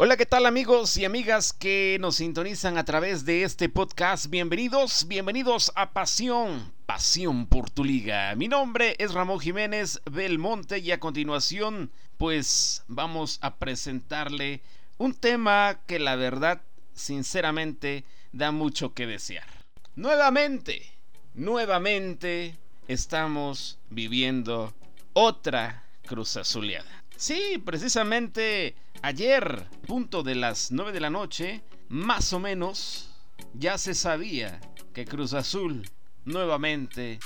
Hola, ¿qué tal amigos y amigas que nos sintonizan a través de este podcast? Bienvenidos, bienvenidos a Pasión, Pasión por tu liga. Mi nombre es Ramón Jiménez Belmonte y a continuación pues vamos a presentarle un tema que la verdad sinceramente da mucho que desear. Nuevamente, nuevamente estamos viviendo otra cruz azuleada. Sí, precisamente ayer, punto de las 9 de la noche, más o menos, ya se sabía que Cruz Azul nuevamente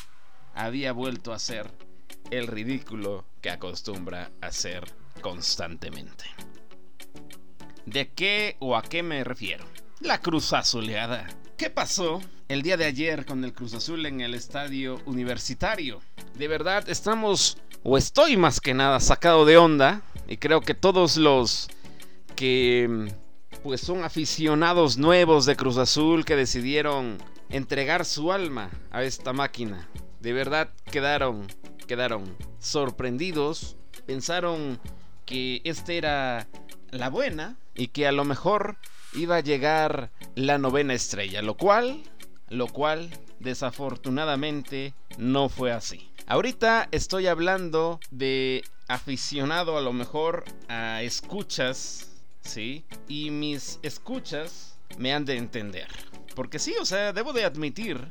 había vuelto a hacer el ridículo que acostumbra hacer constantemente. ¿De qué o a qué me refiero? La Cruz Azuleada. ¿Qué pasó el día de ayer con el Cruz Azul en el estadio universitario? De verdad, estamos o estoy más que nada sacado de onda y creo que todos los que pues son aficionados nuevos de Cruz Azul que decidieron entregar su alma a esta máquina. De verdad quedaron quedaron sorprendidos, pensaron que esta era la buena y que a lo mejor iba a llegar la novena estrella, lo cual lo cual desafortunadamente no fue así. Ahorita estoy hablando de aficionado a lo mejor a escuchas, ¿sí? Y mis escuchas me han de entender. Porque sí, o sea, debo de admitir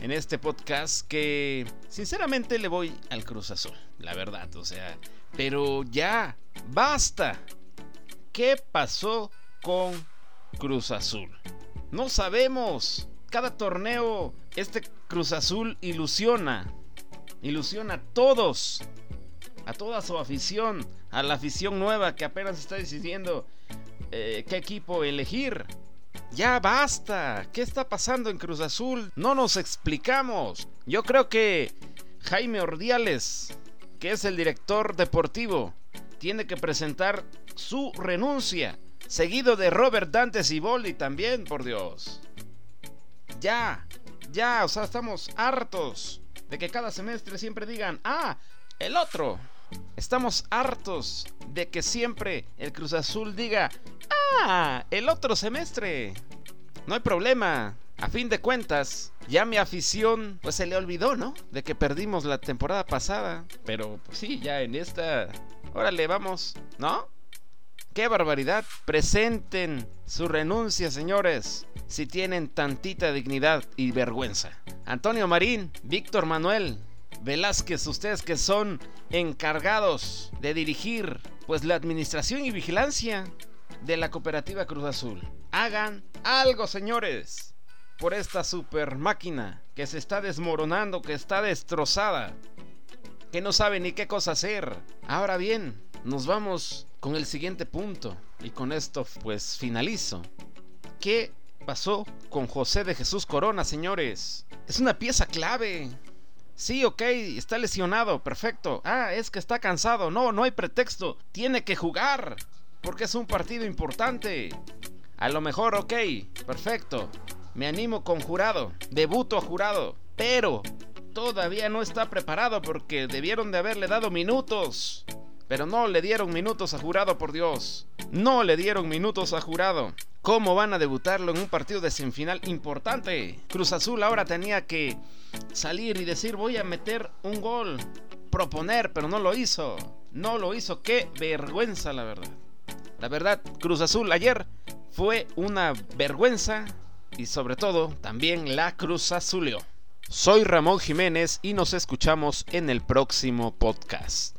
en este podcast que sinceramente le voy al Cruz Azul, la verdad, o sea, pero ya, basta. ¿Qué pasó con Cruz Azul? No sabemos. Cada torneo este Cruz Azul ilusiona ilusiona a todos, a toda su afición, a la afición nueva que apenas está decidiendo eh, qué equipo elegir. Ya basta, ¿qué está pasando en Cruz Azul? No nos explicamos. Yo creo que Jaime Ordiales, que es el director deportivo, tiene que presentar su renuncia, seguido de Robert Dante Ciboldi también, por Dios. Ya, ya, o sea, estamos hartos de que cada semestre siempre digan, ah, el otro. Estamos hartos de que siempre el Cruz Azul diga, ah, el otro semestre. No hay problema. A fin de cuentas, ya mi afición pues se le olvidó, ¿no? De que perdimos la temporada pasada. Pero pues, sí, ya en esta... Órale, vamos, ¿no? ¡Qué barbaridad! Presenten su renuncia, señores, si tienen tantita dignidad y vergüenza. Antonio Marín, Víctor Manuel, Velázquez, ustedes que son encargados de dirigir pues la administración y vigilancia de la cooperativa Cruz Azul. Hagan algo, señores, por esta super máquina que se está desmoronando, que está destrozada, que no sabe ni qué cosa hacer. Ahora bien, nos vamos con el siguiente punto. Y con esto pues finalizo. ¿Qué pasó con José de Jesús Corona, señores? Es una pieza clave. Sí, ok, está lesionado, perfecto. Ah, es que está cansado. No, no hay pretexto. Tiene que jugar. Porque es un partido importante. A lo mejor, ok, perfecto. Me animo con jurado. Debuto a jurado. Pero todavía no está preparado porque debieron de haberle dado minutos. Pero no le dieron minutos a jurado, por Dios. No le dieron minutos a jurado. ¿Cómo van a debutarlo en un partido de semifinal importante? Cruz Azul ahora tenía que salir y decir voy a meter un gol. Proponer, pero no lo hizo. No lo hizo. Qué vergüenza, la verdad. La verdad, Cruz Azul ayer fue una vergüenza y sobre todo también la Cruz Azulio. Soy Ramón Jiménez y nos escuchamos en el próximo podcast.